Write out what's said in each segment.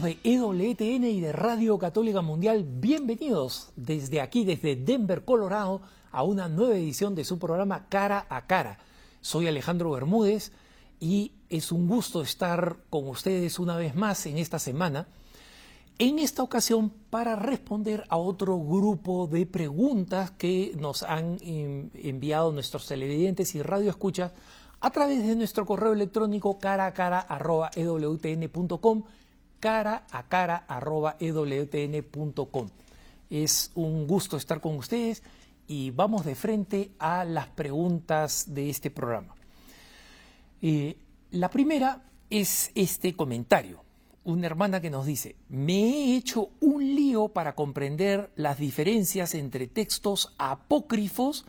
De EWTN y de Radio Católica Mundial, bienvenidos desde aquí, desde Denver, Colorado, a una nueva edición de su programa Cara a Cara. Soy Alejandro Bermúdez y es un gusto estar con ustedes una vez más en esta semana. En esta ocasión para responder a otro grupo de preguntas que nos han enviado nuestros televidentes y radioescuchas a través de nuestro correo electrónico cara a cara cara a cara Es un gusto estar con ustedes y vamos de frente a las preguntas de este programa. Eh, la primera es este comentario. Una hermana que nos dice, me he hecho un lío para comprender las diferencias entre textos apócrifos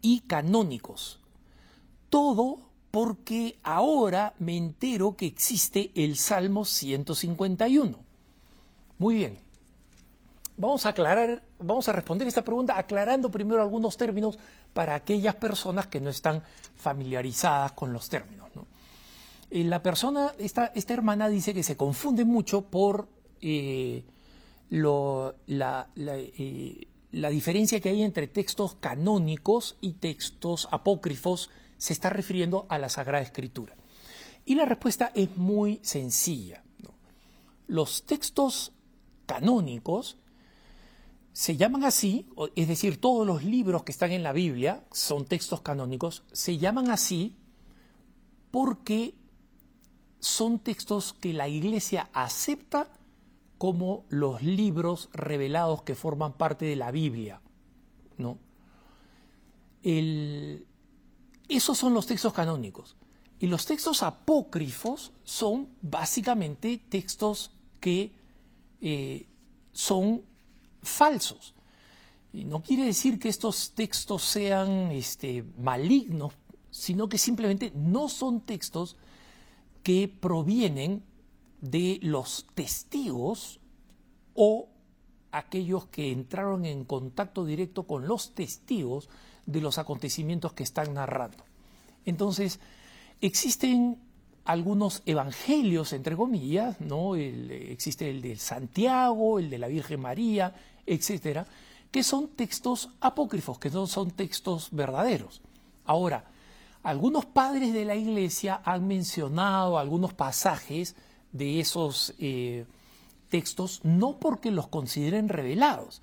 y canónicos. Todo porque ahora me entero que existe el Salmo 151. Muy bien. Vamos a aclarar, vamos a responder esta pregunta aclarando primero algunos términos para aquellas personas que no están familiarizadas con los términos. Eh, la persona, esta, esta, hermana dice que se confunde mucho por eh, la, eh, la diferencia que hay entre textos canónicos y textos apócrifos se está refiriendo a la Sagrada Escritura? Y la respuesta es muy sencilla. Los textos canónicos se llaman así, es decir, todos los libros que están en la Biblia son textos canónicos, se llaman así porque son textos que la Iglesia acepta como los libros revelados que forman parte de la Biblia. ¿no? El, esos son los textos canónicos. Y los textos apócrifos son básicamente textos que eh, son falsos. Y no quiere decir que estos textos sean este, malignos, sino que simplemente no son textos que provienen de los testigos o aquellos que entraron en contacto directo con los testigos de los acontecimientos que están narrando. Entonces, existen algunos evangelios, entre comillas, ¿no? existe el de Santiago, el de la Virgen María, etcétera, que son textos apócrifos, que no son textos verdaderos. Ahora, algunos padres de la Iglesia han mencionado algunos pasajes de esos eh, textos, no porque los consideren revelados,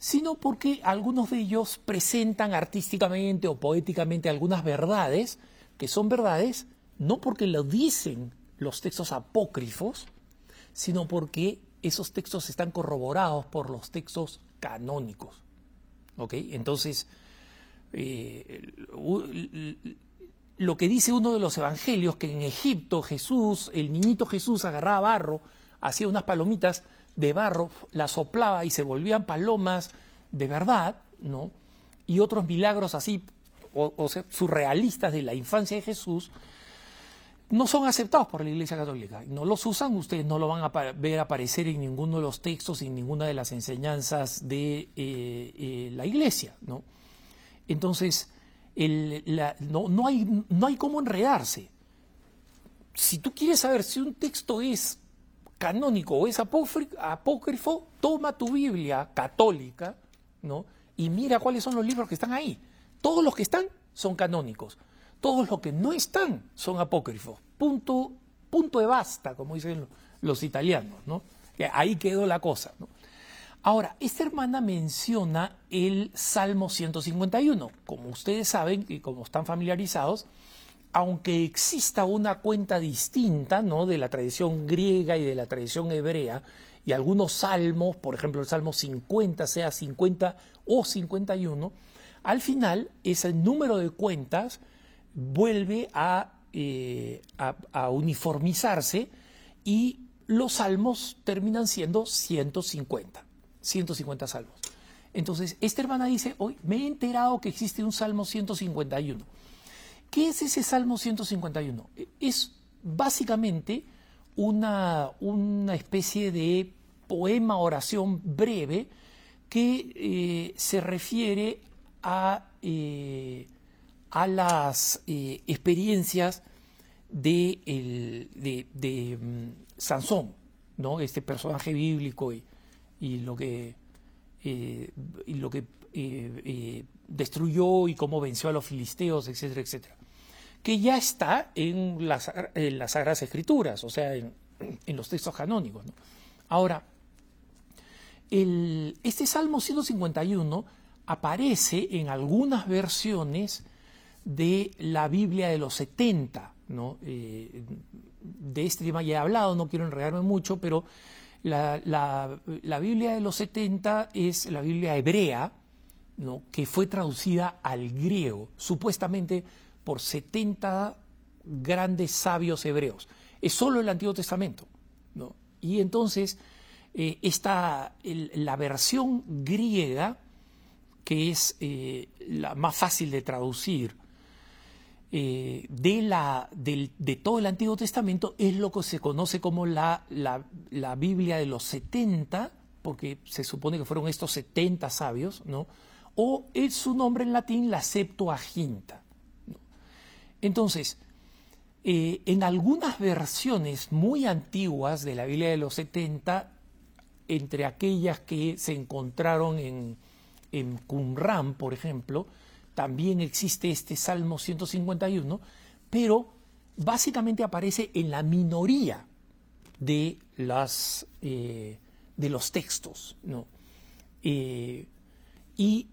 sino porque algunos de ellos presentan artísticamente o poéticamente algunas verdades que son verdades no porque lo dicen los textos apócrifos, sino porque esos textos están corroborados por los textos canónicos. Entonces, eh, lo que dice uno de los evangelios, que en Egipto Jesús, el niñito Jesús agarraba barro, hacía unas palomitas, de barro, la soplaba y se volvían palomas de verdad, ¿no? Y otros milagros así, o, surrealistas de la infancia de Jesús, no son aceptados por la Iglesia Católica. No los usan, ustedes no lo van a ver aparecer en ninguno de los textos, en ninguna de las enseñanzas de eh, eh, la Iglesia, ¿no? Entonces, no, no, hay, no hay cómo enredarse. Si tú quieres saber si un texto es canónico o es apócrifo, toma tu Biblia católica, ¿no? Y mira cuáles son los libros que están ahí. Todos los que están son canónicos. Todos los que no están son apócrifos. Punto, punto de basta, como dicen los italianos, ¿no? Ahí quedó la cosa. Ahora, esta hermana menciona el Salmo 151. Como ustedes saben y como están familiarizados, aunque exista una cuenta distinta ¿no? de la tradición griega y de la tradición hebrea, y algunos salmos, por ejemplo el Salmo 50 sea 50 o 51, al final ese número de cuentas vuelve eh, a, a, uniformizarse y los salmos terminan siendo 150, 150 salmos. Entonces, esta hermana dice, hoy me he enterado que existe un Salmo 151 ¿Qué es ese Salmo 151? Es básicamente una, una especie de poema, oración breve que eh, se refiere a, eh, a las eh, experiencias de, de, mm, Sansón, ¿no? Este personaje bíblico y, lo que, y lo que destruyó y cómo venció a los filisteos, etcétera, etcétera. Que ya está en las, en las Sagradas Escrituras, o sea, en, los textos canónicos. Ahora, el, este Salmo 151 aparece en algunas versiones de la Biblia de los 70, ¿no? Eh, de este tema ya he hablado, no quiero enredarme mucho, pero la, la, Biblia de los 70 es la Biblia hebrea, ¿no? que fue traducida al griego, supuestamente por 70 grandes sabios hebreos. Es solo el Antiguo Testamento. ¿no? Y entonces, eh, esta, la versión griega, que es eh, la más fácil de traducir, eh, de, la, de todo el Antiguo Testamento es lo que se conoce como la, la, Biblia de los 70, porque se supone que fueron estos 70 sabios, ¿no? o es su nombre en latín la Septuaginta. Entonces, eh, en algunas versiones muy antiguas de la Biblia de los 70, entre aquellas que se encontraron en, en Qumran, por ejemplo, también existe este Salmo 151, pero básicamente aparece en la minoría de, las, eh, de los textos. ¿no? Eh, y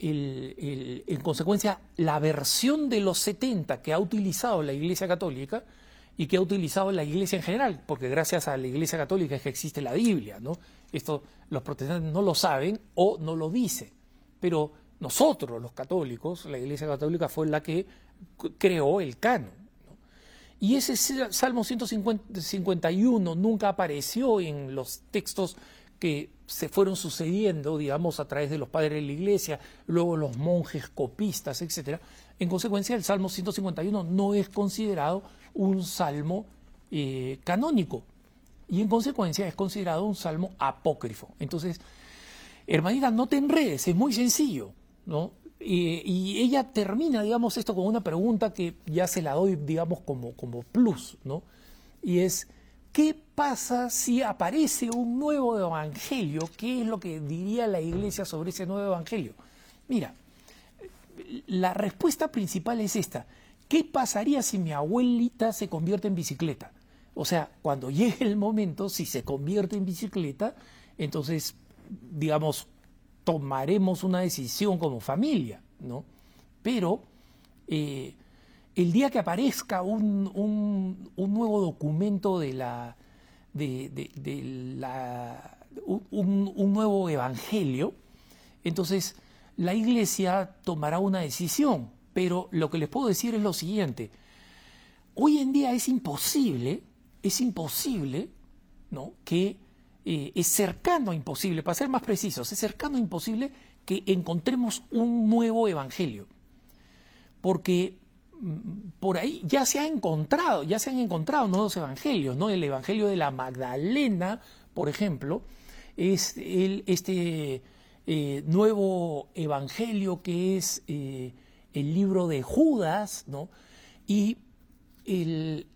en consecuencia, la versión de los 70 que ha utilizado la Iglesia Católica y que ha utilizado la Iglesia en general, porque gracias a la Iglesia Católica es que existe la Biblia, ¿no? Esto los protestantes no lo saben o no lo dicen, pero nosotros, los católicos, la Iglesia Católica fue la que creó el canon. Y ese Salmo 151 nunca apareció en los textos que se fueron sucediendo, digamos, a través de los padres de la Iglesia, luego los monjes copistas, etc. En consecuencia, el Salmo 151 no es considerado un salmo eh, canónico y en consecuencia es considerado un salmo apócrifo. Entonces, hermanita, no te enredes, es muy sencillo. ¿no? Y, ella termina, digamos, esto con una pregunta que ya se la doy, digamos, como, como plus, ¿no? Y es, ¿qué pasa si aparece un nuevo evangelio? ¿Qué es lo que diría la iglesia sobre ese nuevo evangelio? Mira, la respuesta principal es esta. ¿Qué pasaría si mi abuelita se convierte en bicicleta? O sea, cuando llegue el momento, si se convierte en bicicleta, entonces, digamos, tomaremos una decisión como familia, ¿no? Pero eh, el día que aparezca un, nuevo documento de la, de, la un, nuevo evangelio, entonces la iglesia tomará una decisión. Pero lo que les puedo decir es lo siguiente: hoy en día es imposible, es imposible, ¿no? Que eh, es cercano a imposible, para ser más precisos, es cercano a imposible que encontremos un nuevo evangelio. Porque por ahí ya se ha encontrado, ya se han encontrado nuevos evangelios, ¿no? El evangelio de la Magdalena, por ejemplo, es el, este eh, nuevo evangelio que es eh, el libro de Judas, ¿no? Y el,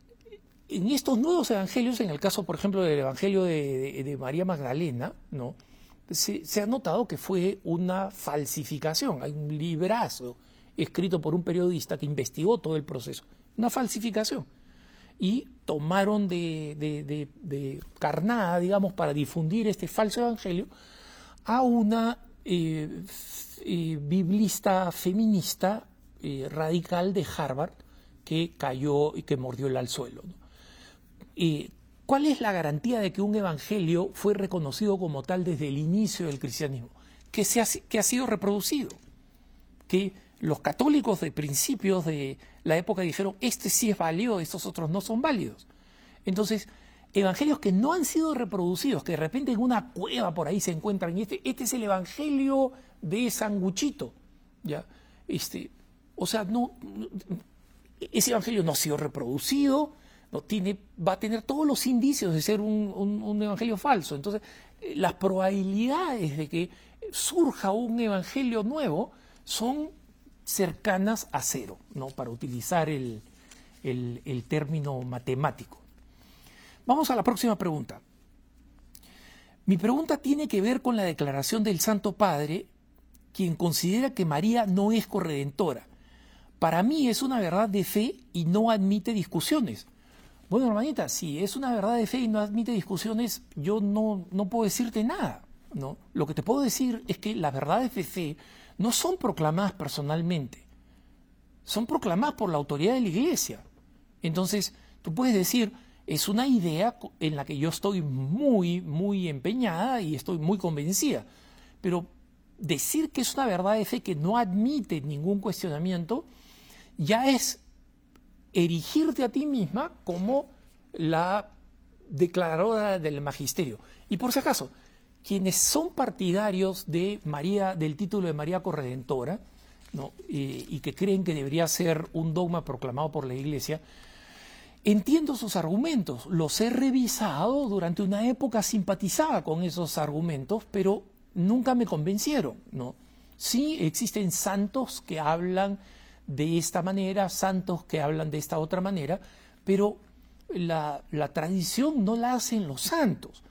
en estos nuevos evangelios, en el caso, por ejemplo, del evangelio de, María Magdalena, ¿no? Se, ha notado que fue una falsificación. Hay un librazo escrito por un periodista que investigó todo el proceso. Una falsificación. Y tomaron de, carnada, digamos, para difundir este falso evangelio a una eh, eh, biblista feminista eh, radical de Harvard que cayó y que mordió el al suelo. ¿cuál es la garantía de que un evangelio fue reconocido como tal desde el inicio del cristianismo? Que, se ha, que ha sido reproducido. Que los católicos de principios de la época dijeron, este sí es válido, estos otros no son válidos. Entonces, evangelios que no han sido reproducidos, que de repente en una cueva por ahí se encuentran, y este, este es el evangelio de Sanguchito, ¿ya? Este, o sea, ese evangelio no ha sido reproducido, no tiene, va a tener todos los indicios de ser un, evangelio falso. Entonces, las probabilidades de que surja un evangelio nuevo son cercanas a cero, ¿no? para utilizar el, el término matemático. Vamos a la próxima pregunta. Mi pregunta tiene que ver con la declaración del Santo Padre, quien considera que María no es corredentora. Para mí es una verdad de fe y no admite discusiones. Bueno, hermanita, si es una verdad de fe y no admite discusiones, yo no, no puedo decirte nada. ¿no? Lo que te puedo decir es que las verdades de fe no son proclamadas personalmente, son proclamadas por la autoridad de la iglesia. Entonces, tú puedes decir, es una idea en la que yo estoy muy, muy empeñada y estoy muy convencida, pero decir que es una verdad de fe que no admite ningún cuestionamiento, ya es erigirte a ti misma como la declaradora del magisterio. Y por si acaso, quienes son partidarios de María, del título de María Corredentora, y que creen que debería ser un dogma proclamado por la Iglesia, entiendo sus argumentos, los he revisado, durante una época simpatizaba con esos argumentos, pero nunca me convencieron, ¿no? Sí existen santos que hablan de esta manera, santos que hablan de esta otra manera, pero la tradición no la hacen los santos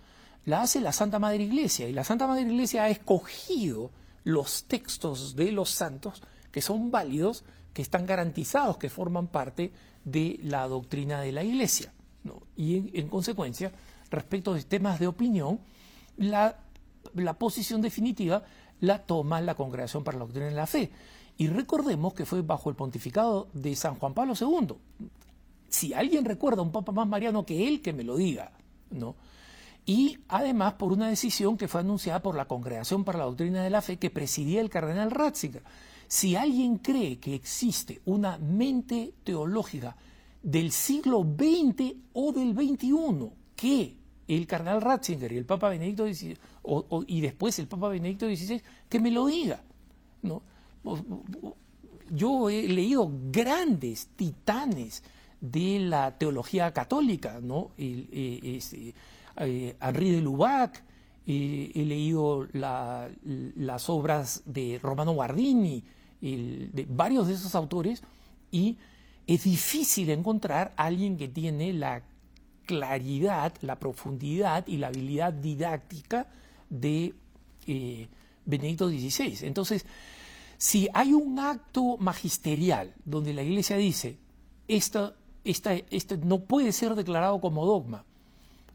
la hace la Santa Madre Iglesia y la Santa Madre Iglesia ha escogido los textos de los santos que son válidos, que están garantizados, que forman parte de la doctrina de la Iglesia. Y en, consecuencia, respecto de temas de opinión, la, la posición definitiva la toma la Congregación para la Doctrina de la Fe. Y recordemos que fue bajo el pontificado de San Juan Pablo II. Si alguien recuerda a un papa más mariano que él, que me lo diga, ¿no? Y además por una decisión que fue anunciada por la Congregación para la Doctrina de la Fe que presidía el cardenal Ratzinger. Si alguien cree que existe una mente teológica del siglo XX o del XXI que el cardenal Ratzinger y el Papa Benedicto XVI, y después el Papa Benedicto XVI, que me lo diga. ¿no? Yo he leído grandes titanes de la teología católica, ¿no? Este, eh, Henri de Lubac, he leído las obras de Romano Guardini, de varios de esos autores, y es difícil encontrar a alguien que tiene la claridad, la profundidad y la habilidad didáctica de eh, Benedicto XVI. Entonces, si hay un acto magisterial donde la Iglesia dice, esto, esta, esto no puede ser declarado como dogma,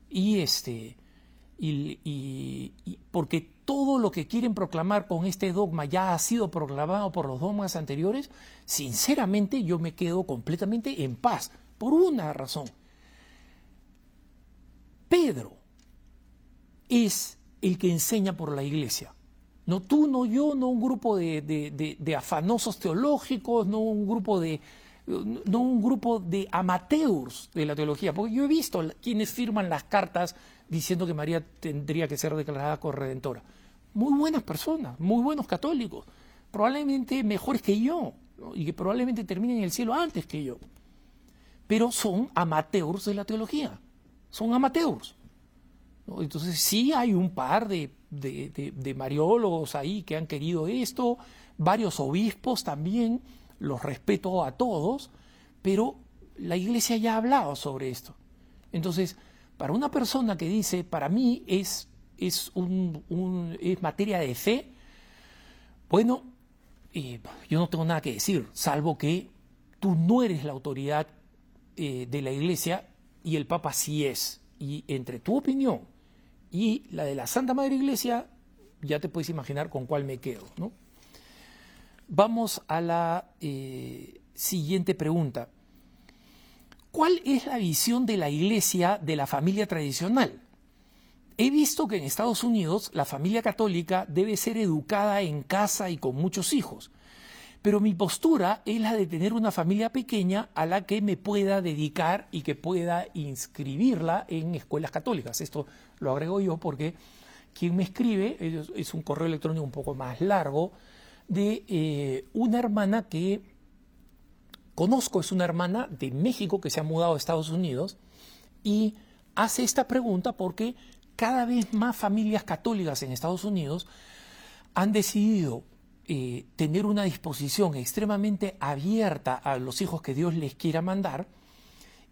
y este y, porque todo lo que quieren proclamar con este dogma ya ha sido proclamado por los dogmas anteriores, sinceramente yo me quedo completamente en paz, por una razón. Pedro es el que enseña por la iglesia. No tú, no yo, no un grupo de afanosos teológicos, no un grupo de, no un grupo de amateurs de la teología, porque yo he visto quienes firman las cartas diciendo que María tendría que ser declarada corredentora. Muy buenas personas, muy buenos católicos, probablemente mejores que yo, y que probablemente terminen en el cielo antes que yo. Pero son amateurs de la teología, son amateurs. Entonces sí hay un par de, de mariólogos ahí que han querido esto, varios obispos también, los respeto a todos, pero la iglesia ya ha hablado sobre esto. Entonces, para una persona que dice, para mí es, es, un, es materia de fe, bueno, eh, yo no tengo nada que decir, salvo que tú no eres la autoridad eh, de la iglesia y el Papa sí es. Y entre tu opinión y la de la Santa Madre Iglesia, ya te puedes imaginar con cuál me quedo, ¿no? Vamos a la eh, siguiente pregunta. ¿Cuál es la visión de la Iglesia de la familia tradicional? He visto que en Estados Unidos la familia católica debe ser educada en casa y con muchos hijos, pero mi postura es la de tener una familia pequeña a la que me pueda dedicar y que pueda inscribirla en escuelas católicas. Esto lo agrego yo porque quien me escribe es un correo electrónico un poco más largo, de eh, una hermana que conozco, es una hermana de México que se ha mudado a Estados Unidos y hace esta pregunta porque cada vez más familias católicas en Estados Unidos han decidido eh, tener una disposición extremadamente abierta a los hijos que Dios les quiera mandar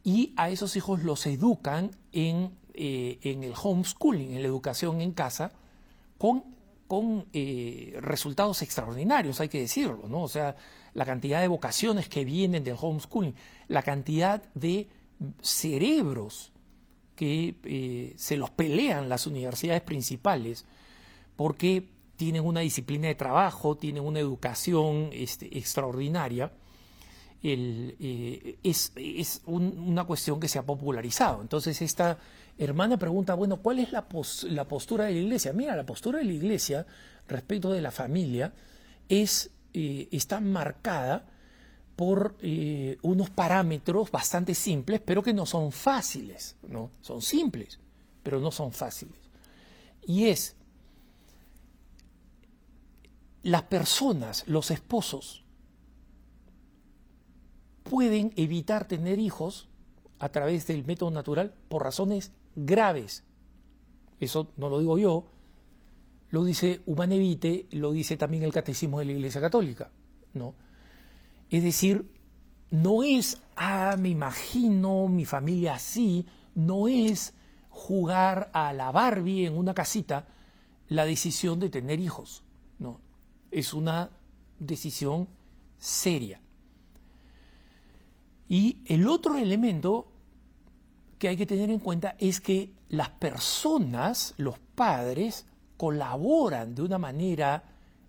y a esos hijos los educan en eh, en el homeschooling, en la educación en casa, con, con eh, resultados extraordinarios, hay que decirlo, ¿no? O sea, la cantidad de vocaciones que vienen del homeschooling, la cantidad de cerebros que eh, se los pelean las universidades principales porque tienen una disciplina de trabajo, tienen una educación este, extraordinaria, eh, es, una cuestión que se ha popularizado. Entonces esta hermana pregunta, bueno, ¿cuál es la, postura de la iglesia? Mira, la postura de la iglesia respecto de la familia es, eh, está marcada por eh, unos parámetros bastante simples, pero que no son fáciles, ¿no? Son simples, pero no son fáciles. Y es, las personas, los esposos, pueden evitar tener hijos a través del método natural por razones graves. Eso no lo digo yo, lo dice Humanevite, lo dice también el Catecismo de la Iglesia Católica, ¿no? Es decir, no es, ah, me imagino mi familia así, no es jugar a la Barbie en una casita la decisión de tener hijos, no, es una decisión seria. Y el otro elemento que hay que tener en cuenta es que las personas, los padres, colaboran de una manera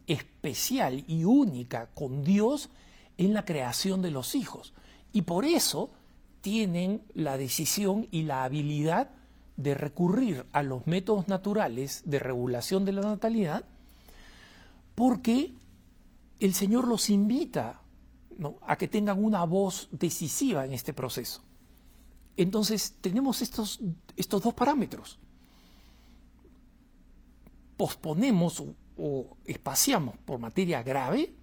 especial y única con Dios en la creación de los hijos. Y por eso tienen la decisión y la habilidad de recurrir a los métodos naturales de regulación de la natalidad, porque el Señor los invita a que tengan una voz decisiva en este proceso. Entonces tenemos estos, estos dos parámetros. Posponemos o espaciamos por materia grave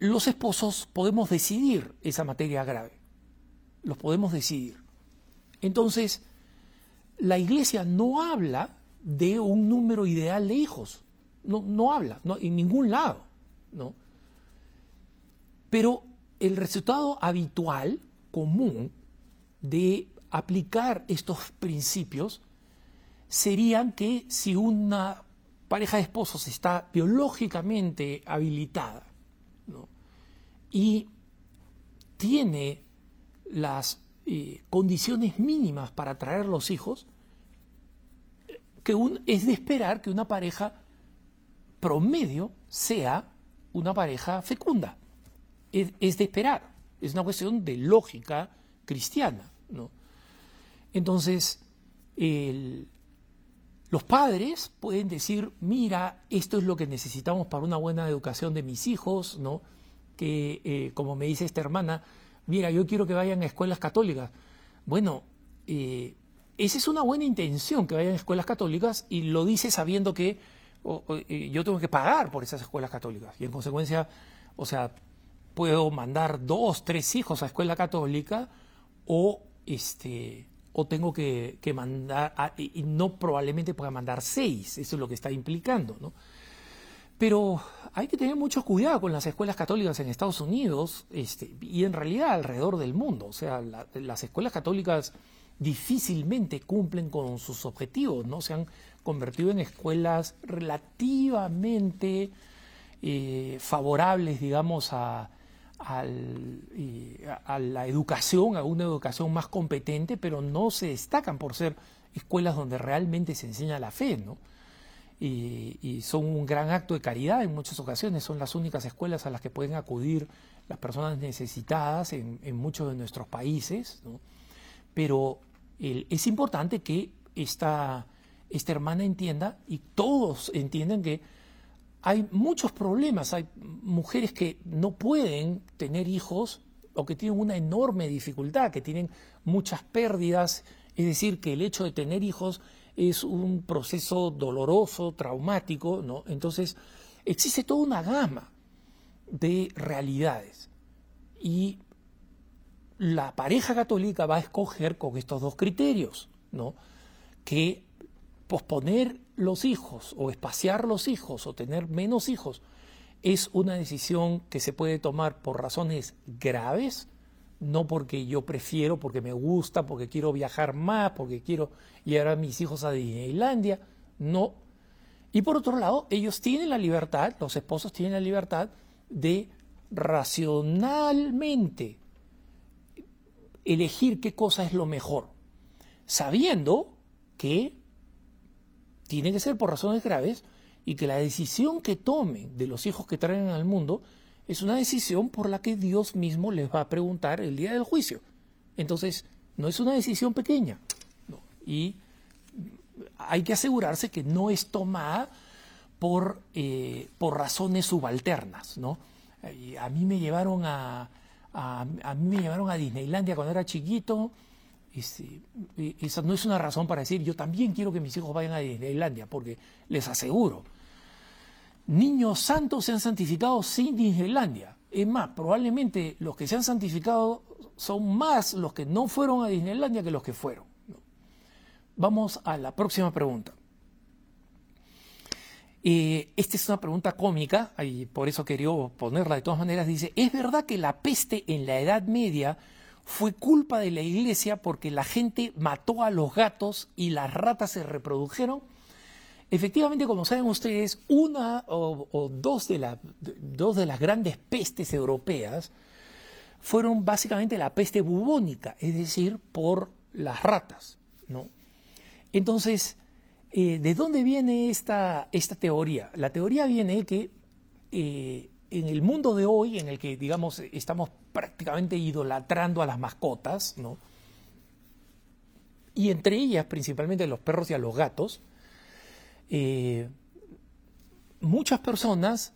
los esposos podemos decidir esa materia grave. Los podemos decidir. Entonces, la iglesia no habla de un número ideal de hijos. No, no habla, en ningún lado. ¿no? Pero el resultado habitual, común, de aplicar estos principios serían que si una pareja de esposos está biológicamente habilitada y tiene las eh, condiciones mínimas para traer los hijos, que es de esperar que una pareja promedio sea una pareja fecunda. Es, de esperar. Es una cuestión de lógica cristiana. ¿no? Entonces, los padres pueden decir, mira, esto es lo que necesitamos para una buena educación de mis hijos, ¿no? que, eh, como me dice esta hermana, mira, yo quiero que vayan a escuelas católicas. Bueno, eh, esa es una buena intención, que vayan a escuelas católicas, y lo dice sabiendo que eh, yo tengo que pagar por esas escuelas católicas. Y en consecuencia, o sea, puedo mandar dos, tres hijos a escuela católica, o este o tengo que, mandar, y no probablemente pueda mandar seis, eso es lo que está implicando, ¿no? Pero hay que tener mucho cuidado con las escuelas católicas en Estados Unidos este, y en realidad alrededor del mundo. O sea, las escuelas católicas difícilmente cumplen con sus objetivos, ¿no? Se han convertido en escuelas relativamente eh, favorables, digamos, a, a la educación, a una educación más competente, pero no se destacan por ser escuelas donde realmente se enseña la fe, ¿no? y, son un gran acto de caridad en muchas ocasiones, son las únicas escuelas a las que pueden acudir las personas necesitadas en, muchos de nuestros países, pero es importante que esta, esta hermana entienda y todos entiendan que hay muchos problemas, hay mujeres que no pueden tener hijos o que tienen una enorme dificultad, que tienen muchas pérdidas, es decir, que el hecho de tener hijos es un proceso doloroso, traumático, ¿no? Entonces, existe toda una gama de realidades. Y la pareja católica va a escoger con estos dos criterios, ¿no? Que posponer los hijos o espaciar los hijos o tener menos hijos es una decisión que se puede tomar por razones graves no porque yo prefiero, porque me gusta, porque quiero viajar más, porque quiero llevar a mis hijos a Disneylandia, no. Y por otro lado, ellos tienen la libertad, los esposos tienen la libertad de racionalmente elegir qué cosa es lo mejor, sabiendo que tiene que ser por razones graves y que la decisión que tomen de los hijos que traen al mundo es una decisión por la que Dios mismo les va a preguntar el día del juicio. Entonces, no es una decisión pequeña. Y hay que asegurarse que no es tomada por, eh, por razones subalternas. ¿no? A mí me llevaron a, a, mí me llevaron a Disneylandia cuando era chiquito. Este, esa no es una razón para decir yo también quiero que mis hijos vayan a Disneylandia, porque les aseguro, niños santos se han santificado sin Disneylandia. Es más, probablemente los que se han santificado son más los que no fueron a Disneylandia que los que fueron. Vamos a la próxima pregunta. Eh, esta es una pregunta cómica, y por eso quería ponerla de todas maneras. Dice, ¿es verdad que la peste en la Edad Media fue culpa de la iglesia porque la gente mató a los gatos y las ratas se reprodujeron? Efectivamente, como saben ustedes, una o, dos, de dos de las grandes pestes europeas fueron básicamente la peste bubónica, es decir, por las ratas. ¿no? Entonces, eh, ¿De dónde viene esta, esta teoría? La teoría viene que eh, en el mundo de hoy, en el que, digamos, estamos prácticamente idolatrando a las mascotas, ¿no? Y entre ellas, principalmente los perros y a los gatos, eh, muchas personas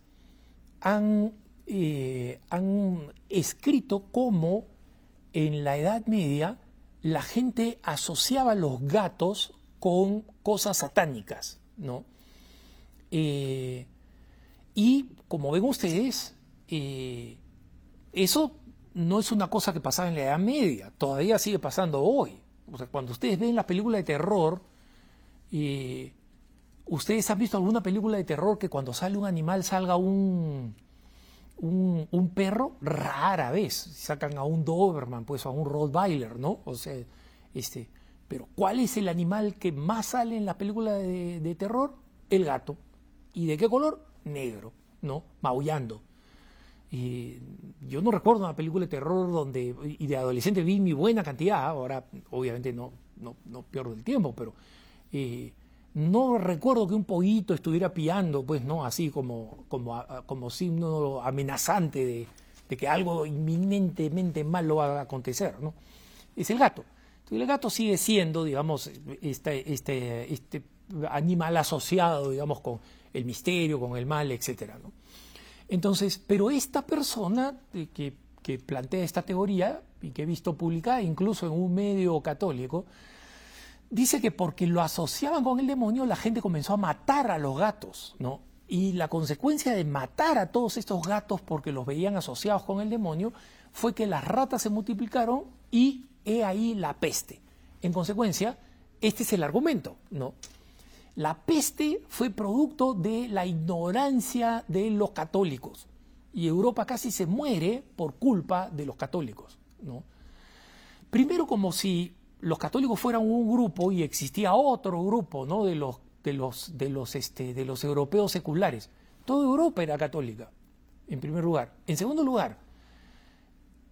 han, han escrito cómo en la Edad Media la gente asociaba los gatos con cosas satánicas, ¿no? Eh, y como ven ustedes, eh, eso no es una cosa que pasaba en la Edad Media, todavía sigue pasando hoy. O sea, cuando ustedes ven la película de terror, eh, ¿ustedes han visto alguna película de terror que cuando sale un animal salga un, un, perro? Rara vez. Sacan a un Doberman, pues a un Rottweiler, ¿no? O sea, este, pero ¿cuál es el animal que más sale en la película de, terror? El gato. ¿Y de qué color? Negro, ¿no? Maullando. Yo no recuerdo una película de terror donde, y de adolescente vi mi buena cantidad, ahora obviamente no, no, no pierdo el tiempo, pero eh, no recuerdo que un pollito estuviera piando, pues no, así como, como, como signo amenazante de, que algo inminentemente malo va a acontecer, ¿no? Es el gato el gato sigue siendo, digamos, este, este, este animal asociado, digamos, con el misterio, con el mal, etc. Entonces, pero esta persona que, plantea esta teoría y que he visto publicada incluso en un medio católico, dice que porque lo asociaban con el demonio, la gente comenzó a matar a los gatos, ¿no? Y la consecuencia de matar a todos estos gatos porque los veían asociados con el demonio fue que las ratas se multiplicaron y He ahí la peste. En consecuencia, este es el argumento, ¿no? La peste fue producto de la ignorancia de los católicos y Europa casi se muere por culpa de los católicos, ¿no? Primero como si los católicos fueran un grupo y existía otro grupo, ¿no? De los de los de los este de los europeos seculares. Toda Europa era católica, en primer lugar. En segundo lugar,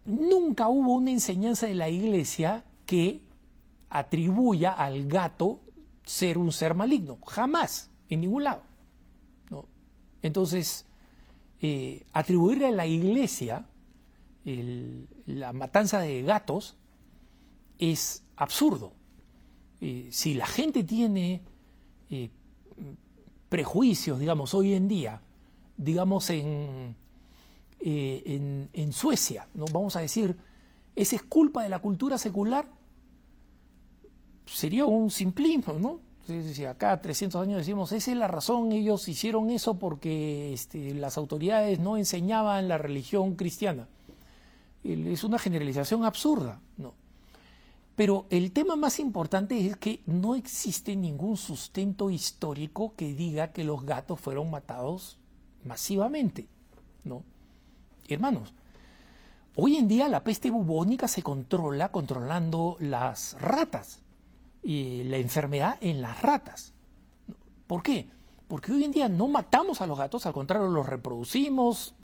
nunca hubo una enseñanza de la iglesia que atribuya al gato ser un ser maligno. Jamás, en ningún lado. Entonces, eh, atribuirle a la iglesia la matanza de gatos es absurdo. Eh, si la gente tiene eh, prejuicios, digamos, hoy en día, digamos, en, en, Suecia, ¿no? vamos a decir, ¿esa es culpa de la cultura secular? Sería un simplismo, ¿no? Si acá 300 años decimos, esa es la razón, ellos hicieron eso porque este, las autoridades no enseñaban la religión cristiana. Es una generalización absurda, ¿no? Pero el tema más importante es que no existe ningún sustento histórico que diga que los gatos fueron matados masivamente, ¿no? Hermanos, Hoy en día la peste bubónica se controla controlando las ratas y la enfermedad en las ratas. ¿Por qué? Porque hoy en día no matamos a los gatos, al contrario, los reproducimos.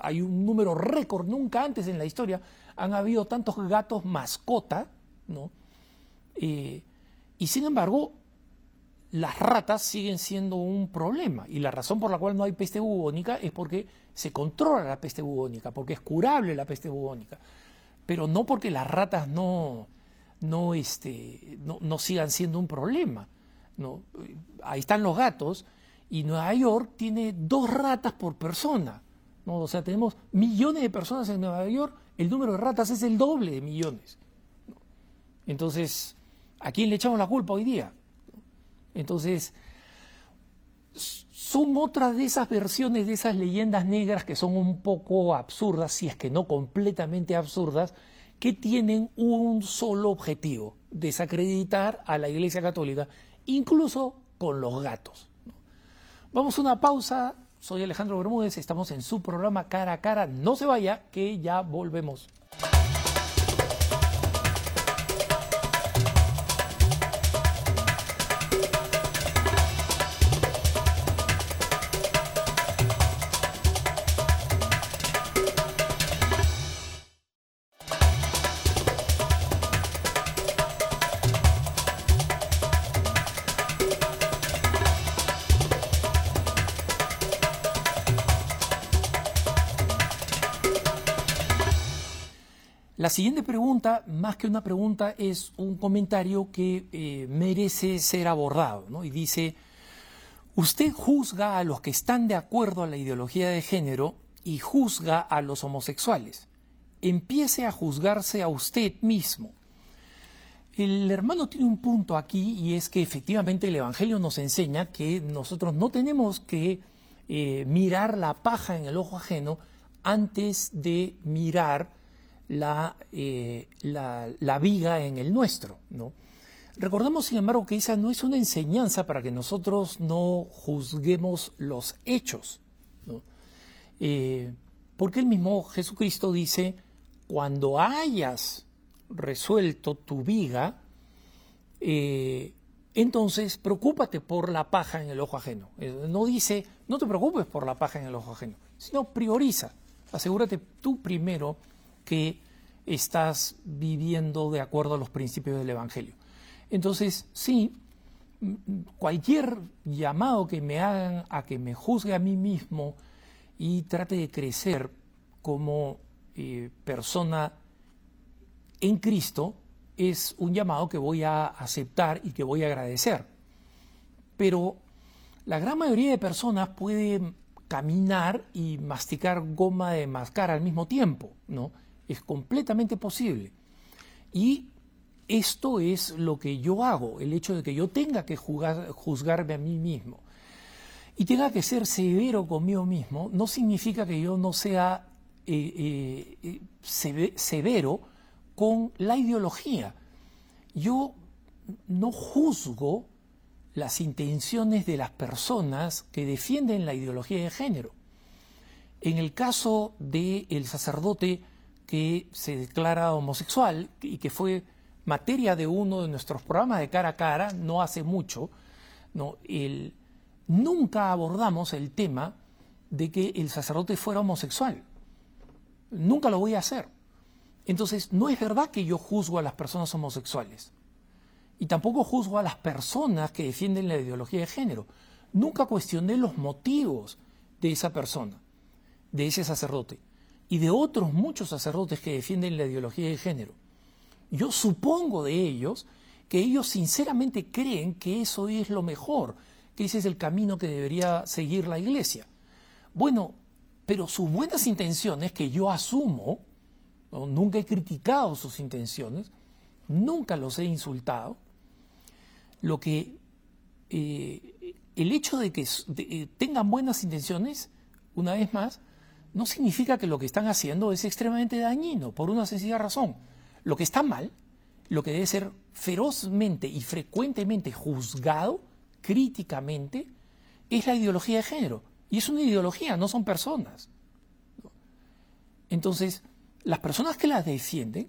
Hay un número récord, nunca antes en la historia han habido tantos gatos mascota, ¿no? Eh, y sin embargo, las ratas siguen siendo un problema. Y la razón por la cual no hay peste bubónica es porque se controla la peste bubónica, porque es curable la peste bubónica. Pero no porque las ratas no, no, este, no, sigan siendo un problema. ¿no? Ahí están los gatos y Nueva York tiene dos ratas por persona. ¿no? O sea, tenemos millones de personas en Nueva York, el número de ratas es el doble de millones. Entonces, ¿a quién le echamos la culpa hoy día? Entonces, son otras de esas versiones de esas leyendas negras que son un poco absurdas, si es que no completamente absurdas, que tienen un solo objetivo, desacreditar a la Iglesia Católica, incluso con los gatos. Vamos a una pausa. Soy Alejandro Bermúdez, estamos en su programa Cara a Cara. No se vaya, que ya volvemos. Siguiente pregunta, más que una pregunta, es un comentario que eh, merece ser abordado. Y dice, usted juzga a los que están de acuerdo a la ideología de género y juzga a los homosexuales. Empiece a juzgarse a usted mismo. El hermano tiene un punto aquí y es que efectivamente el Evangelio nos enseña que nosotros no tenemos que eh, mirar la paja en el ojo ajeno antes de mirar eh, la, la, viga en el nuestro. ¿no? Recordemos, sin embargo, que esa no es una enseñanza para que nosotros no juzguemos los hechos. Eh, porque el mismo Jesucristo dice, cuando hayas resuelto tu viga, eh, entonces preocúpate por la paja en el ojo ajeno. No dice, no te preocupes por la paja en el ojo ajeno, sino prioriza. Asegúrate tú primero que estás viviendo de acuerdo a los principios del Evangelio. Entonces, sí, cualquier llamado que me hagan a que me juzgue a mí mismo y trate de crecer como eh, persona en Cristo, es un llamado que voy a aceptar y que voy a agradecer. Pero la gran mayoría de personas puede caminar y masticar goma de mascar al mismo tiempo, ¿no? Es completamente posible. Y esto es lo que yo hago, el hecho de que yo tenga que juzgarme a mí mismo y tenga que ser severo conmigo mismo, no significa que yo no sea eh, eh, severo con la ideología. Yo no juzgo las intenciones de las personas que defienden la ideología de género. En el caso del sacerdote que se declara homosexual y que fue materia de uno de nuestros programas de cara a cara no hace mucho, no, el, nunca abordamos el tema de que el sacerdote fuera homosexual. Nunca lo voy a hacer. Entonces, no es verdad que yo juzgo a las personas homosexuales. Y tampoco juzgo a las personas que defienden la ideología de género. Nunca cuestioné los motivos de esa persona, de ese sacerdote y de otros muchos sacerdotes que defienden la ideología de género. Yo supongo de ellos que ellos sinceramente creen que eso es lo mejor, que ese es el camino que debería seguir la iglesia. Bueno, pero sus buenas intenciones, que yo asumo, nunca he criticado sus intenciones, nunca los he insultado, lo que eh, el hecho de que eh, tengan buenas intenciones, una vez más, no significa que lo que están haciendo es extremadamente dañino, por una sencilla razón. Lo que está mal, lo que debe ser ferozmente y frecuentemente juzgado críticamente, es la ideología de género. Y es una ideología, no son personas. Entonces, las personas que las defienden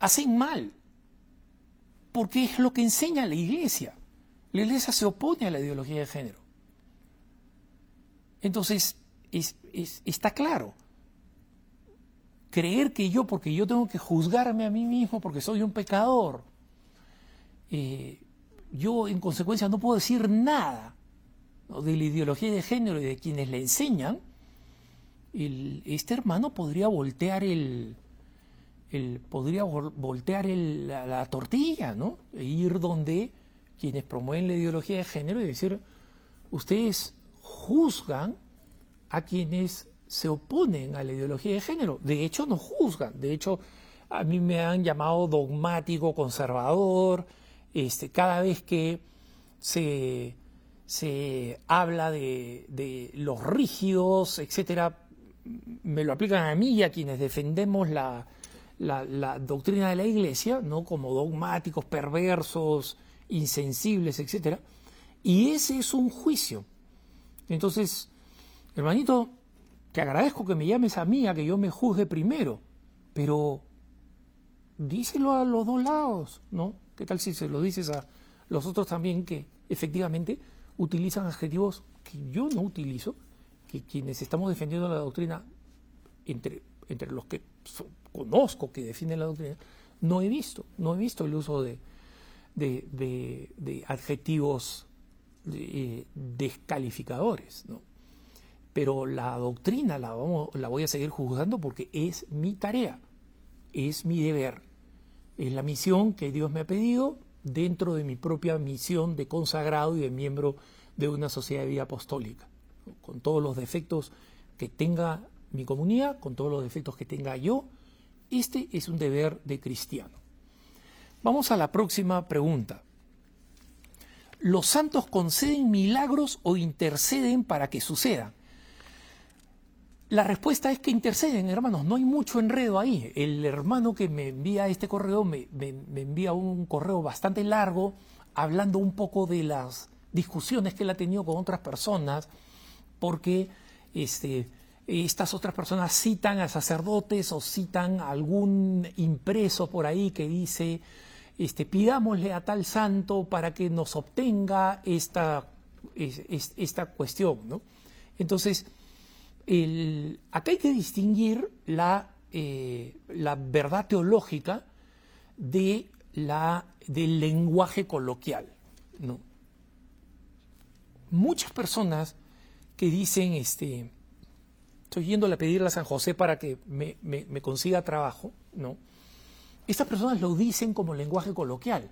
hacen mal, porque es lo que enseña la iglesia. La iglesia se opone a la ideología de género. Entonces, está claro, creer que yo, porque yo tengo que juzgarme a mí mismo porque soy un pecador, eh, yo en consecuencia no puedo decir nada de la ideología de género y de quienes la enseñan, este hermano podría voltear el, podría voltear la, tortilla, ¿no? E ir donde quienes promueven la ideología de género y decir, ustedes juzgan a quienes se oponen a la ideología de género. De hecho, no juzgan. De hecho, a mí me han llamado dogmático, conservador. Este, cada vez que se, se habla de, de los rígidos, etcétera, me lo aplican a mí y a quienes defendemos la, la, doctrina de la Iglesia, ¿no? como dogmáticos, perversos, insensibles, etc. Y ese es un juicio. Entonces, hermanito, te agradezco que me llames a mí, a que yo me juzgue primero, pero díselo a los dos lados, ¿no? ¿Qué tal si se lo dices a los otros también que efectivamente utilizan adjetivos que yo no utilizo, que quienes estamos defendiendo la doctrina, entre, los que conozco que defienden la doctrina, no he visto, no he visto el uso de, de, adjetivos eh, descalificadores, ¿no? Pero la doctrina la, vamos, la voy a seguir juzgando porque es mi tarea, es mi deber, es la misión que Dios me ha pedido dentro de mi propia misión de consagrado y de miembro de una sociedad de vida apostólica, con todos los defectos que tenga mi comunidad, con todos los defectos que tenga yo, este es un deber de cristiano. Vamos a la próxima pregunta. ¿Los santos conceden milagros o interceden para que sucedan? La respuesta es que interceden, hermanos, no hay mucho enredo ahí. El hermano que me envía este correo me, envía un correo bastante largo hablando un poco de las discusiones que él ha tenido con otras personas, porque este, estas otras personas citan a sacerdotes o citan algún impreso por ahí que dice, este, pidámosle a tal santo para que nos obtenga esta, esta cuestión. ¿no? Entonces, el, acá hay que distinguir la, eh, la verdad teológica de la, del lenguaje coloquial. ¿no? Muchas personas que dicen, este, estoy yéndole a pedirle a San José para que me, consiga trabajo, ¿no? Estas personas lo dicen como lenguaje coloquial.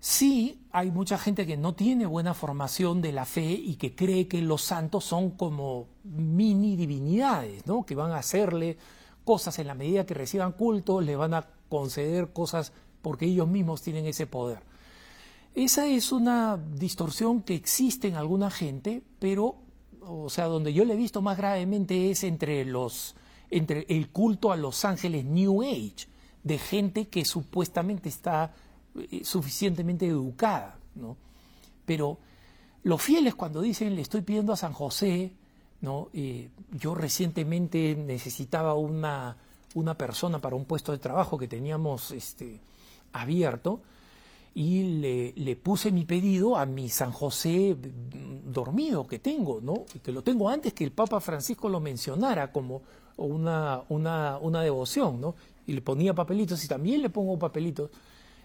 Sí, hay mucha gente que no tiene buena formación de la fe y que cree que los santos son como mini divinidades, ¿no? Que van a hacerle cosas en la medida que reciban culto, le van a conceder cosas porque ellos mismos tienen ese poder. Esa es una distorsión que existe en alguna gente, pero o sea, donde yo le he visto más gravemente es entre los entre el culto a los ángeles New Age, de gente que supuestamente está eh, suficientemente educada, ¿no? Pero los fieles cuando dicen le estoy pidiendo a San José, ¿no? Eh, yo recientemente necesitaba una, una persona para un puesto de trabajo que teníamos este, abierto, y le, le, puse mi pedido a mi San José dormido que tengo, ¿no? que lo tengo antes que el Papa Francisco lo mencionara como una, una, una devoción, ¿no? Y le ponía papelitos y también le pongo papelitos.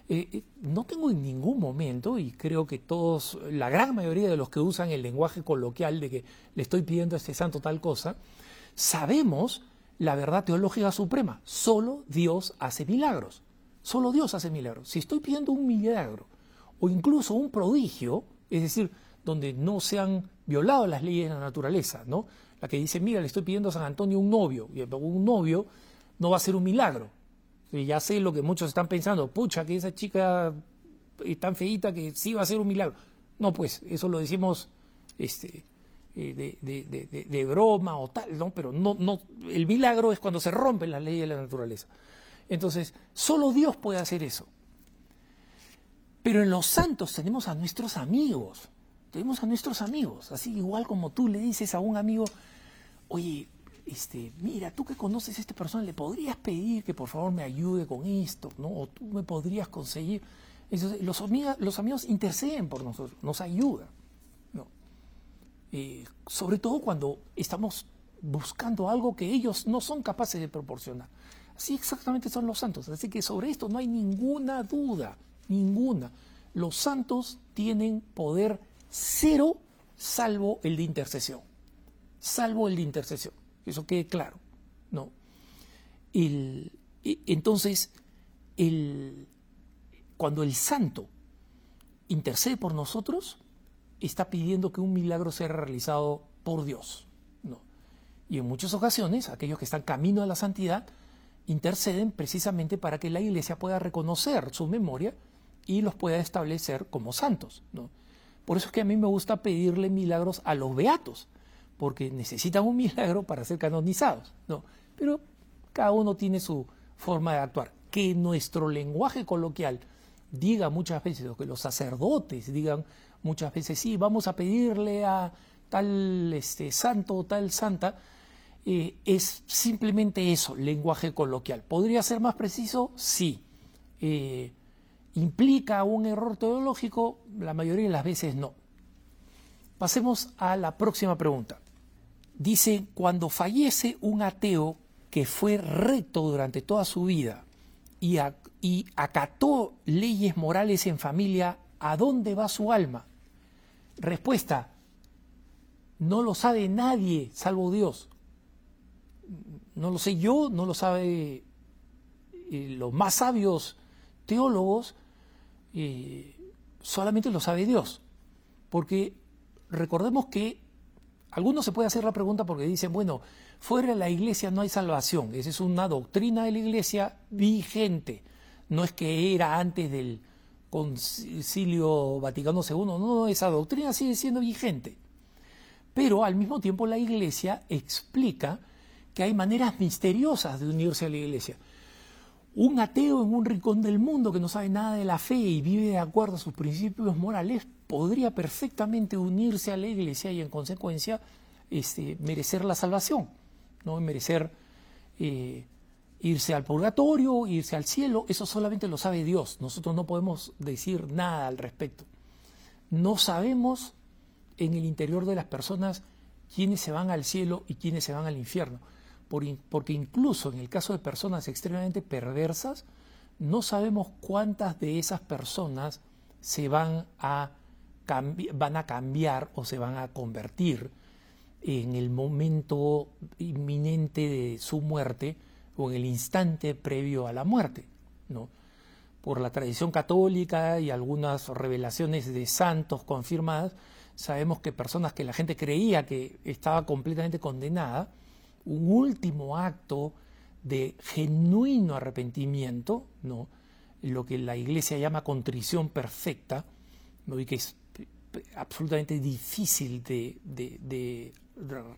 Eh, eh, no tengo en ningún momento, y creo que todos, la gran mayoría de los que usan el lenguaje coloquial de que le estoy pidiendo a este santo tal cosa, sabemos la verdad teológica suprema. Solo Dios hace milagros. Solo Dios hace milagros. Si estoy pidiendo un milagro o incluso un prodigio, es decir, donde no se han violado las leyes de la naturaleza, ¿no? La que dice, mira, le estoy pidiendo a San Antonio un novio, y un novio no va a ser un milagro. Y ya sé lo que muchos están pensando, pucha, que esa chica es tan feita que sí va a ser un milagro. No, pues, eso lo decimos este, eh, de, de, broma o tal, ¿no? Pero no, no, el milagro es cuando se rompen las leyes de la naturaleza. Entonces, solo Dios puede hacer eso. Pero en los santos tenemos a nuestros amigos, tenemos a nuestros amigos, así igual como tú le dices a un amigo, oye, este, mira, tú que conoces a esta persona, le podrías pedir que por favor me ayude con esto, ¿no? O tú me podrías conseguir. los, amigos, los amigos interceden por nosotros, nos ayudan, ¿no? Eh, sobre todo cuando estamos buscando algo que ellos no son capaces de proporcionar. Así exactamente son los santos. Así que sobre esto no hay ninguna duda, ninguna. Los santos tienen poder cero salvo el de intercesión. Salvo el de intercesión. Eso quede claro. ¿no? Entonces, el, cuando el santo intercede por nosotros, está pidiendo que un milagro sea realizado por Dios. ¿no? Y en muchas ocasiones, aquellos que están camino a la santidad interceden precisamente para que la iglesia pueda reconocer su memoria y los pueda establecer como santos. ¿no? Por eso es que a mí me gusta pedirle milagros a los beatos, porque necesitan un milagro para ser canonizados. ¿no? Pero cada uno tiene su forma de actuar. Que nuestro lenguaje coloquial diga muchas veces, o que los sacerdotes digan muchas veces, sí, vamos a pedirle a tal este, santo o tal santa, eh, es simplemente eso, lenguaje coloquial. ¿Podría ser más preciso? Sí. Eh, ¿Implica un error teológico? La mayoría de las veces no. Pasemos a la próxima pregunta. Dice, cuando fallece un ateo que fue recto durante toda su vida y, acató leyes morales en familia, ¿a dónde va su alma? Respuesta, no lo sabe nadie salvo Dios. No lo sé yo, no lo sabe eh, los más sabios teólogos, eh, solamente lo sabe Dios. Porque recordemos que algunos se puede hacer la pregunta porque dicen, bueno, fuera de la iglesia no hay salvación. Esa es una doctrina de la iglesia vigente. No es que era antes del concilio Vaticano II, no, no, esa doctrina sigue siendo vigente. Pero al mismo tiempo la iglesia explica que hay maneras misteriosas de unirse a la iglesia. Un ateo en un rincón del mundo que no sabe nada de la fe y vive de acuerdo a sus principios morales podría perfectamente unirse a la iglesia y en consecuencia este, merecer la salvación, ¿no? merecer eh, irse al purgatorio, irse al cielo, eso solamente lo sabe Dios, nosotros no podemos decir nada al respecto. No sabemos en el interior de las personas quiénes se van al cielo y quiénes se van al infierno porque incluso en el caso de personas extremadamente perversas, no sabemos cuántas de esas personas se van a, van a cambiar o se van a convertir en el momento inminente de su muerte o en el instante previo a la muerte. ¿no? Por la tradición católica y algunas revelaciones de santos confirmadas, sabemos que personas que la gente creía que estaba completamente condenada, un último acto de genuino arrepentimiento, ¿no? lo que la iglesia llama contrición perfecta, ¿no? y que es absolutamente difícil de,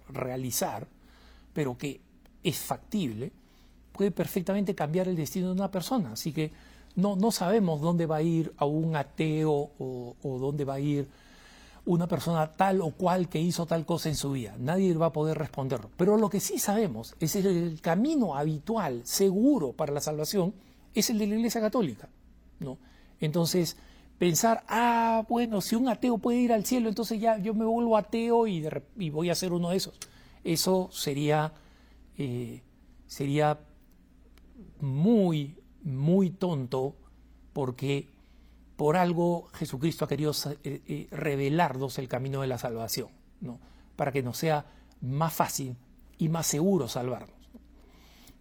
realizar, pero que es factible, puede perfectamente cambiar el destino de una persona. Así que no, no sabemos dónde va a ir a un ateo o, o dónde va a ir una persona tal o cual que hizo tal cosa en su vida. Nadie va a poder responderlo. Pero lo que sí sabemos es el camino habitual, seguro para la salvación, es el de la Iglesia Católica. ¿no? Entonces, pensar, ah, bueno, si un ateo puede ir al cielo, entonces ya yo me vuelvo ateo y, voy a ser uno de esos. Eso sería, eh, sería muy, muy tonto porque por algo Jesucristo ha querido eh, eh, revelarnos el camino de la salvación, ¿no? para que nos sea más fácil y más seguro salvarnos.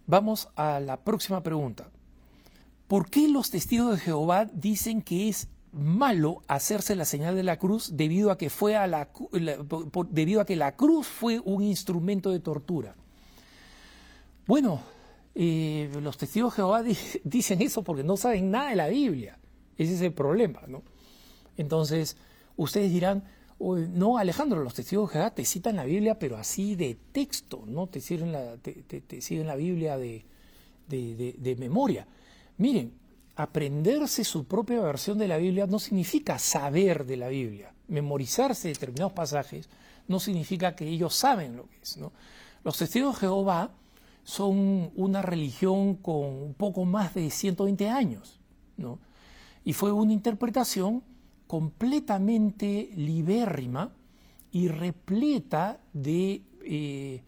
Vamos a la próxima pregunta. ¿Por qué los testigos de Jehová dicen que es malo hacerse la señal de la cruz debido a que, fue a la, debido a que la cruz fue un instrumento de tortura? Bueno, eh, los testigos de Jehová dicen eso porque no saben nada de la Biblia. Ese es el problema, ¿no? Entonces, ustedes dirán, no, Alejandro, los testigos de Jehová te citan la Biblia, pero así de texto, ¿no? Te siguen la, te, la Biblia de, de, memoria. Miren, aprenderse su propia versión de la Biblia no significa saber de la Biblia. Memorizarse determinados pasajes no significa que ellos saben lo que es. Los testigos de Jehová son una religión con un poco más de 120 años. Y fue una interpretación completamente libérrima y repleta de, eh,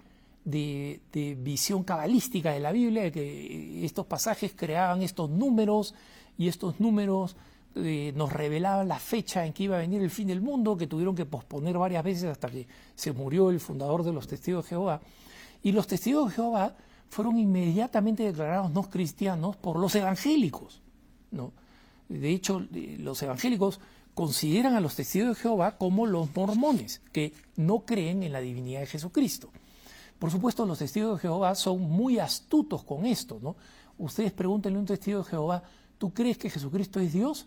de, visión cabalística de la Biblia, de que estos pasajes creaban estos números y estos números eh, nos revelaban la fecha en que iba a venir el fin del mundo, que tuvieron que posponer varias veces hasta que se murió el fundador de los testigos de Jehová. Y los testigos de Jehová fueron inmediatamente declarados no cristianos por los evangélicos. ¿no? De hecho, eh, los evangélicos consideran a los testigos de Jehová como los mormones, que no creen en la divinidad de Jesucristo. Por supuesto, los testigos de Jehová son muy astutos con esto, ¿no? Ustedes pregúntenle a un testigo de Jehová, ¿tú crees que Jesucristo es Dios?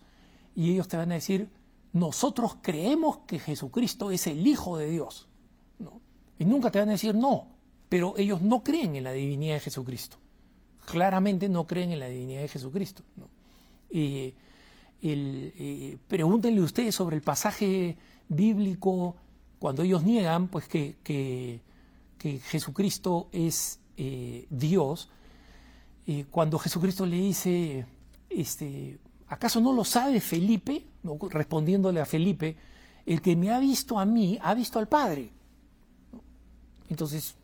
Y ellos te van a decir, nosotros creemos que Jesucristo es el Hijo de Dios. ¿no? Y nunca te van a decir no, pero ellos no creen en la divinidad de Jesucristo. Claramente no creen en la divinidad de Jesucristo. Eh, pregúntenle ustedes sobre el pasaje bíblico cuando ellos niegan pues que, Jesucristo es eh, Dios. Eh, cuando Jesucristo le dice, este, ¿acaso no lo sabe Felipe? Respondiéndole a Felipe, el que me ha visto a mí ha visto al Padre. Entonces,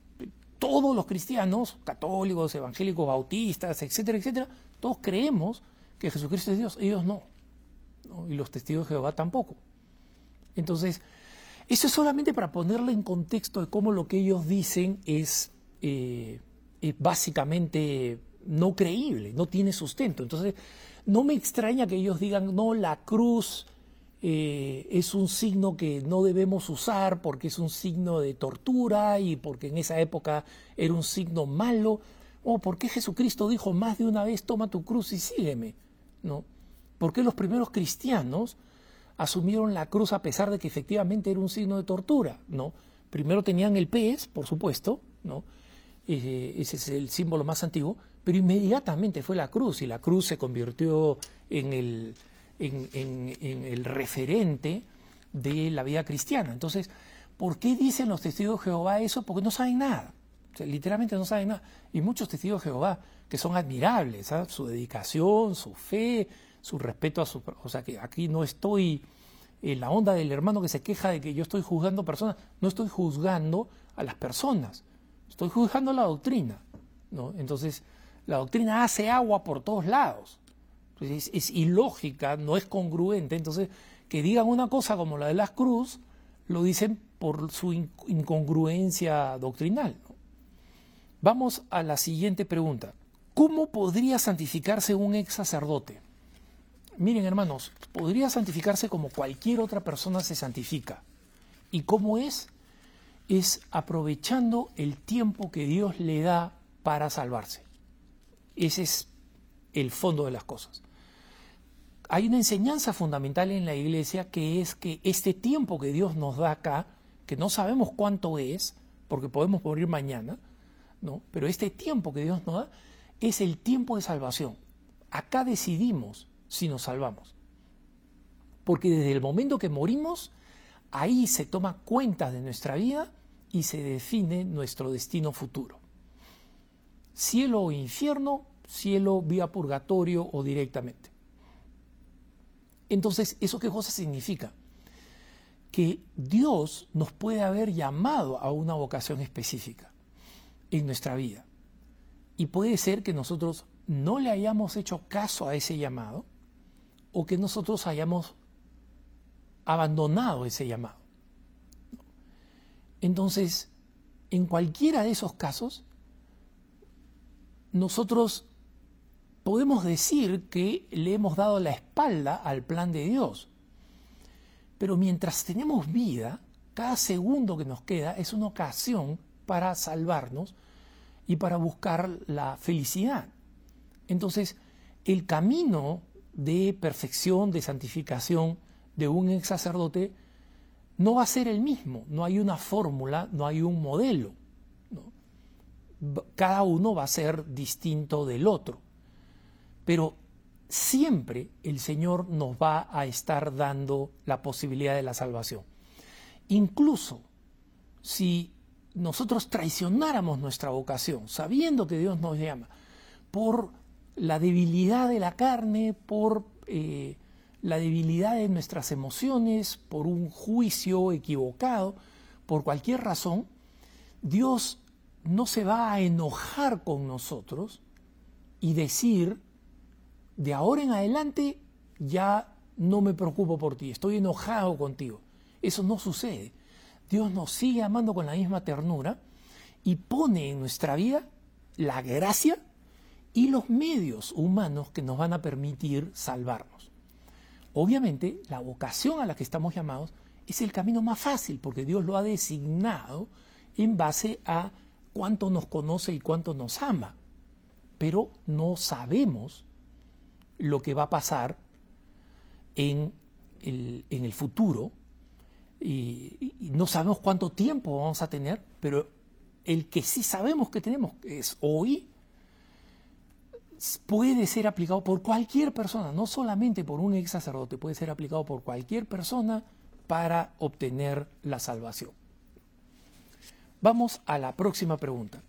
todos los cristianos, católicos, evangélicos, bautistas, etcétera, etcétera, todos creemos que Jesucristo es Dios, ellos no. Y los testigos de Jehová tampoco. Entonces, eso es solamente para ponerle en contexto de cómo lo que ellos dicen es, eh, es básicamente no creíble, no tiene sustento. Entonces, no me extraña que ellos digan, no, la cruz eh, es un signo que no debemos usar porque es un signo de tortura y porque en esa época era un signo malo, o porque Jesucristo dijo más de una vez, toma tu cruz y sígueme, ¿no? Porque los primeros cristianos asumieron la cruz a pesar de que efectivamente era un signo de tortura, ¿no? Primero tenían el pez, por supuesto, ¿no? Eh, ese es el símbolo más antiguo, pero inmediatamente fue la cruz y la cruz se convirtió en el, en, el referente de la vida cristiana. Entonces, ¿por qué dicen los testigos de Jehová eso? Porque no saben nada. literalmente no saben nada. Y muchos testigos de Jehová que son admirables, ¿ah? su dedicación, su fe, su respeto a su... O sea, que aquí no estoy en la onda del hermano que se queja de que yo estoy juzgando personas. No estoy juzgando a las personas, estoy juzgando la doctrina. ¿no? Entonces, la doctrina hace agua por todos lados. Pues es, ilógica, no es congruente. Entonces, que digan una cosa como la de las cruz, lo dicen por su incongruencia doctrinal. Vamos a la siguiente pregunta. ¿Cómo podría santificarse un ex sacerdote? Miren, hermanos, podría santificarse como cualquier otra persona se santifica. ¿Y cómo es? Es aprovechando el tiempo que Dios le da para salvarse. Ese es el fondo de las cosas hay una enseñanza fundamental en la iglesia que es que este tiempo que Dios nos da acá, que no sabemos cuánto es, porque podemos morir mañana, ¿no? pero este tiempo que Dios nos da es el tiempo de salvación. Acá decidimos si nos salvamos. Porque desde el momento que morimos, ahí se toma cuenta de nuestra vida y se define nuestro destino futuro. Cielo o infierno, cielo vía purgatorio o directamente. Entonces, ¿eso qué cosa significa? Que Dios nos puede haber llamado a una vocación específica en nuestra vida. Y puede ser que nosotros no le hayamos hecho caso a ese llamado o que nosotros hayamos abandonado ese llamado. Entonces, en cualquiera de esos casos, nosotros podemos decir que le hemos dado la espalda al plan de Dios. Pero mientras tenemos vida, cada segundo que nos queda es una ocasión para salvarnos y para buscar la felicidad. Entonces, el camino de perfección, de santificación de un ex sacerdote no va a ser el mismo, no hay una fórmula, no hay un modelo. Cada uno va a ser distinto del otro. Pero siempre el Señor nos va a estar dando la posibilidad de la salvación. Incluso si nosotros traicionáramos nuestra vocación, sabiendo que Dios nos llama, por la debilidad de la carne, por eh, la debilidad de nuestras emociones, por un juicio equivocado, por cualquier razón, Dios no se va a enojar con nosotros y decir, de ahora en adelante ya no me preocupo por ti, estoy enojado contigo. Eso no sucede. Dios nos sigue amando con la misma ternura y pone en nuestra vida la gracia y los medios humanos que nos van a permitir salvarnos. Obviamente, la vocación a la que estamos llamados es el camino más fácil porque Dios lo ha designado en base a cuánto nos conoce y cuánto nos ama. Pero no sabemos lo que va a pasar en el, futuro y, no sabemos cuánto tiempo vamos a tener, pero el que sí sabemos que tenemos es hoy, puede ser aplicado por cualquier persona, no solamente por un ex sacerdote, puede ser aplicado por cualquier persona para obtener la salvación. Vamos a la próxima pregunta.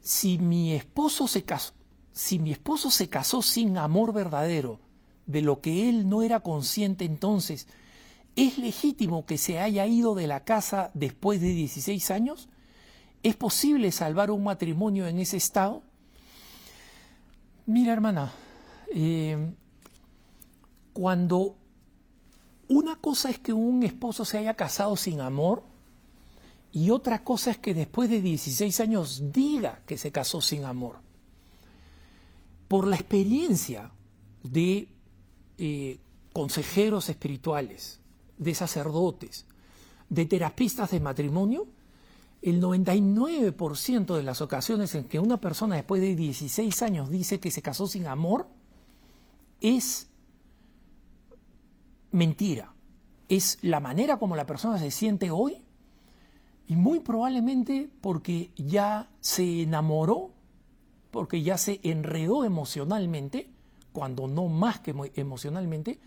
Si mi esposo se casó, si mi esposo se casó sin amor verdadero, de lo que él no era consciente entonces, ¿es legítimo que se haya ido de la casa después de 16 años? ¿Es posible salvar un matrimonio en ese estado? Mira, hermana, eh, cuando una cosa es que un esposo se haya casado sin amor y otra cosa es que después de 16 años diga que se casó sin amor. Por la experiencia de eh, consejeros espirituales, de sacerdotes, de terapistas de matrimonio, el 99% de las ocasiones en que una persona después de 16 años dice que se casó sin amor es mentira. Es la manera como la persona se siente hoy y muy probablemente porque ya se enamoró, porque ya se enredó emocionalmente cuando no más que emocionalmente,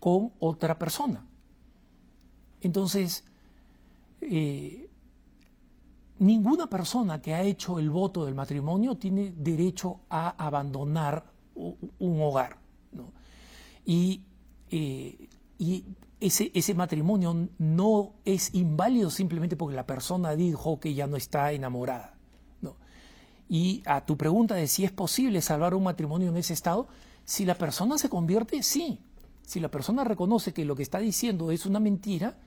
con otra persona. Entonces, eh, ninguna persona que ha hecho el voto del matrimonio tiene derecho a abandonar un hogar. Y, eh, y ese, ese, matrimonio no es inválido simplemente porque la persona dijo que ya no está enamorada. ¿no? Y a tu pregunta de si es posible salvar un matrimonio en ese estado, si la persona se convierte, sí. Si la persona reconoce que lo que está diciendo es una mentira,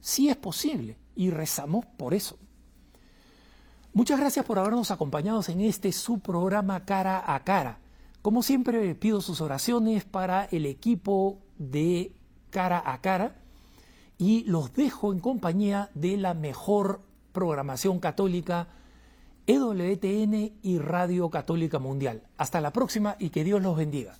sí es posible y rezamos por eso. Muchas gracias por habernos acompañado en este su programa Cara a Cara. Como siempre pido sus oraciones para el equipo de Cara a Cara y los dejo en compañía de la mejor programación católica EWTN y Radio Católica Mundial. Hasta la próxima y que Dios los bendiga.